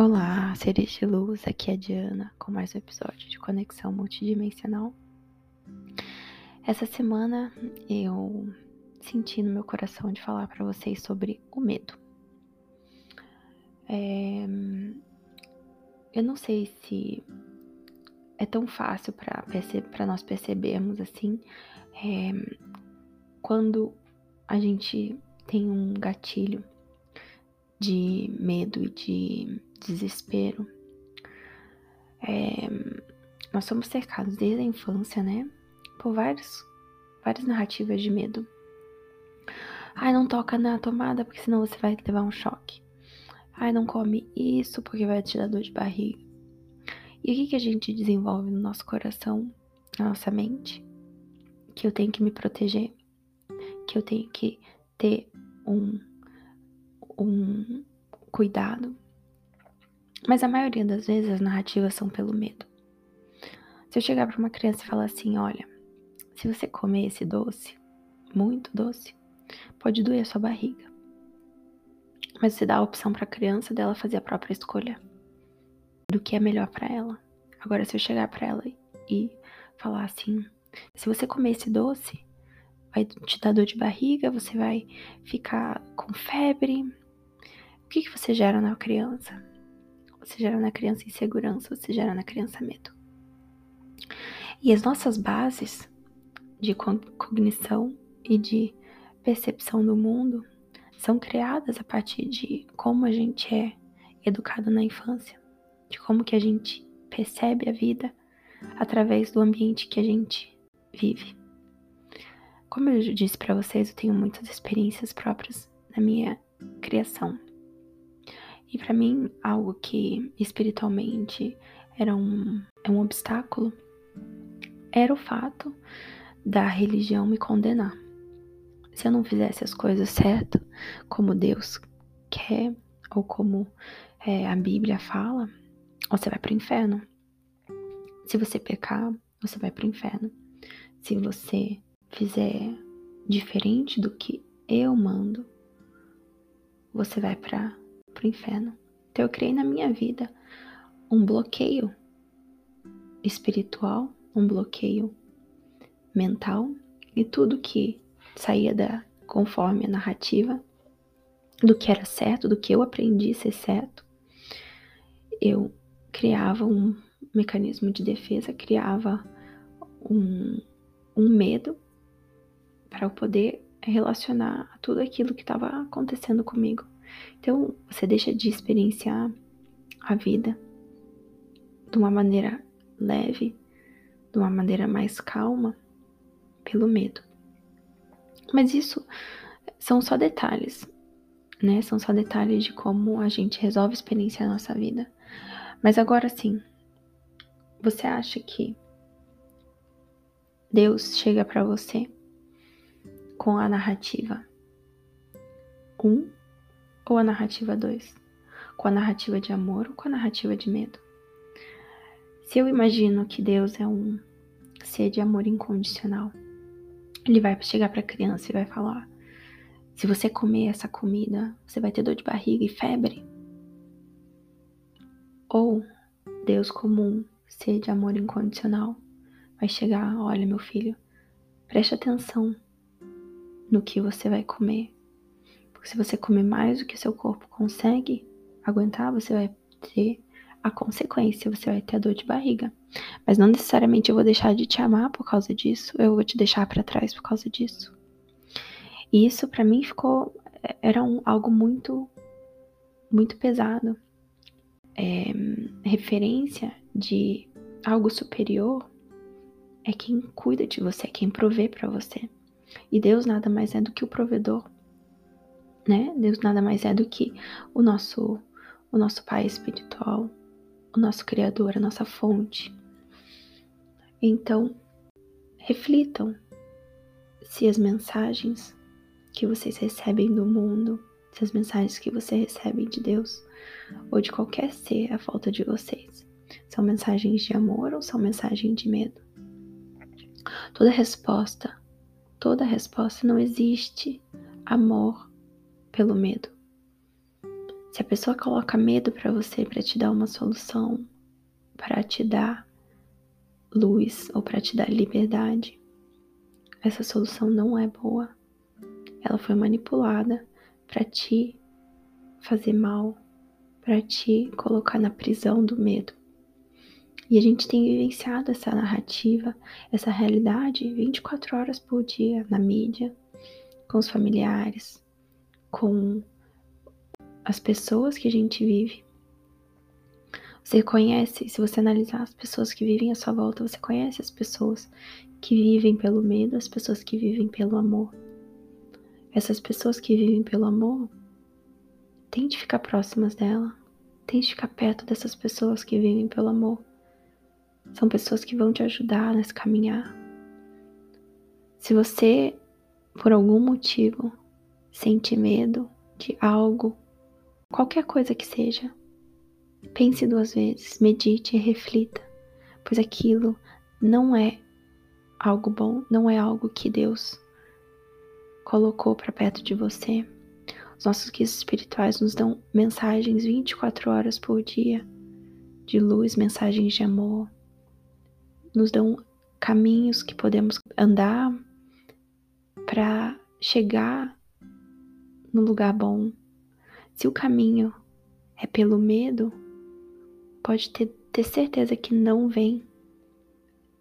Olá, seres de luz, aqui é a Diana com mais um episódio de Conexão Multidimensional. Essa semana eu senti no meu coração de falar para vocês sobre o medo. É... Eu não sei se é tão fácil para nós percebermos assim é... quando a gente tem um gatilho de medo e de desespero. É, nós somos cercados desde a infância, né? Por vários, várias narrativas de medo. Ai, não toca na tomada porque senão você vai levar um choque. Ai, não come isso porque vai te dar dor de barriga. E o que, que a gente desenvolve no nosso coração, na nossa mente? Que eu tenho que me proteger, que eu tenho que ter um, um cuidado, mas a maioria das vezes as narrativas são pelo medo. Se eu chegar para uma criança e falar assim: olha, se você comer esse doce, muito doce, pode doer a sua barriga. Mas você dá a opção para a criança dela fazer a própria escolha do que é melhor para ela. Agora, se eu chegar para ela e falar assim: se você comer esse doce, vai te dar dor de barriga, você vai ficar com febre. O que, que você gera na criança? Você gera na criança insegurança, você gera na criança medo. E as nossas bases de cognição e de percepção do mundo são criadas a partir de como a gente é educado na infância, de como que a gente percebe a vida através do ambiente que a gente vive. Como eu disse para vocês, eu tenho muitas experiências próprias na minha criação. E para mim, algo que espiritualmente era um, é um obstáculo era o fato da religião me condenar. Se eu não fizesse as coisas certas, como Deus quer, ou como é, a Bíblia fala, você vai para o inferno. Se você pecar, você vai para o inferno. Se você fizer diferente do que eu mando, você vai para pro inferno. Então eu criei na minha vida um bloqueio espiritual, um bloqueio mental e tudo que saía da conforme a narrativa do que era certo, do que eu aprendi ser certo. Eu criava um mecanismo de defesa, criava um, um medo para eu poder relacionar tudo aquilo que estava acontecendo comigo então, você deixa de experienciar a vida de uma maneira leve, de uma maneira mais calma, pelo medo. Mas isso são só detalhes, né? São só detalhes de como a gente resolve experienciar a nossa vida. Mas agora sim, você acha que Deus chega para você com a narrativa 1 um, ou a narrativa 2? Com a narrativa de amor ou com a narrativa de medo? Se eu imagino que Deus é um ser de amor incondicional, ele vai chegar para a criança e vai falar: se você comer essa comida, você vai ter dor de barriga e febre. Ou Deus comum, ser de amor incondicional, vai chegar: olha, meu filho, preste atenção no que você vai comer. Porque se você comer mais do que seu corpo consegue aguentar, você vai ter a consequência, você vai ter a dor de barriga. Mas não necessariamente eu vou deixar de te amar por causa disso, eu vou te deixar para trás por causa disso. E isso para mim ficou era um, algo muito muito pesado. É, referência de algo superior é quem cuida de você, é quem provê para você. E Deus nada mais é do que o provedor né? Deus nada mais é do que o nosso o nosso Pai espiritual, o nosso criador, a nossa fonte. Então, reflitam se as mensagens que vocês recebem do mundo, se as mensagens que vocês recebem de Deus ou de qualquer ser à volta de vocês, são mensagens de amor ou são mensagens de medo. Toda resposta, toda resposta não existe amor pelo medo. Se a pessoa coloca medo para você para te dar uma solução, para te dar luz ou para te dar liberdade, essa solução não é boa. Ela foi manipulada para te fazer mal, para te colocar na prisão do medo. E a gente tem vivenciado essa narrativa, essa realidade 24 horas por dia na mídia, com os familiares, com as pessoas que a gente vive. Você conhece, se você analisar as pessoas que vivem à sua volta, você conhece as pessoas que vivem pelo medo, as pessoas que vivem pelo amor. Essas pessoas que vivem pelo amor, tente ficar próximas dela, tente ficar perto dessas pessoas que vivem pelo amor. São pessoas que vão te ajudar nesse caminhar. Se você, por algum motivo, sente medo de algo, qualquer coisa que seja, pense duas vezes, medite e reflita, pois aquilo não é algo bom, não é algo que Deus colocou para perto de você. Os nossos guias espirituais nos dão mensagens 24 horas por dia de luz, mensagens de amor, nos dão caminhos que podemos andar para chegar no lugar bom. Se o caminho é pelo medo, pode ter, ter certeza que não vem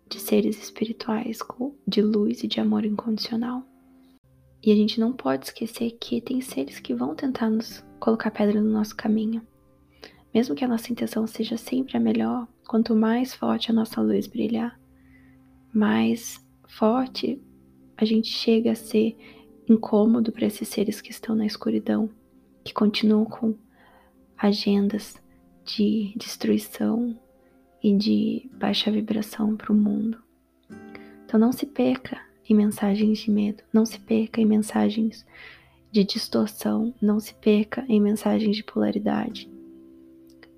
de seres espirituais, de luz e de amor incondicional. E a gente não pode esquecer que tem seres que vão tentar nos colocar pedra no nosso caminho. Mesmo que a nossa intenção seja sempre a melhor, quanto mais forte a nossa luz brilhar, mais forte a gente chega a ser incômodo para esses seres que estão na escuridão, que continuam com agendas de destruição e de baixa vibração para o mundo. Então não se perca em mensagens de medo, não se perca em mensagens de distorção, não se perca em mensagens de polaridade,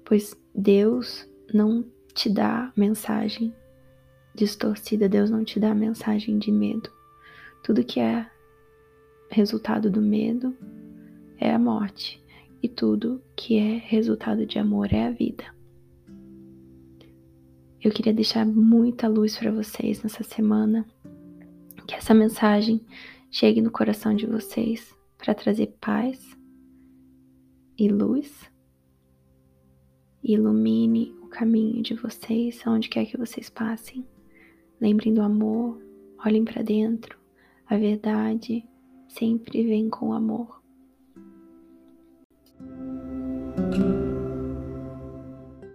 pois Deus não te dá mensagem distorcida, Deus não te dá mensagem de medo. Tudo que é resultado do medo é a morte, e tudo que é resultado de amor é a vida. Eu queria deixar muita luz para vocês nessa semana, que essa mensagem chegue no coração de vocês para trazer paz e luz, e ilumine o caminho de vocês aonde quer que vocês passem. Lembrem do amor, olhem para dentro, a verdade sempre vem com amor.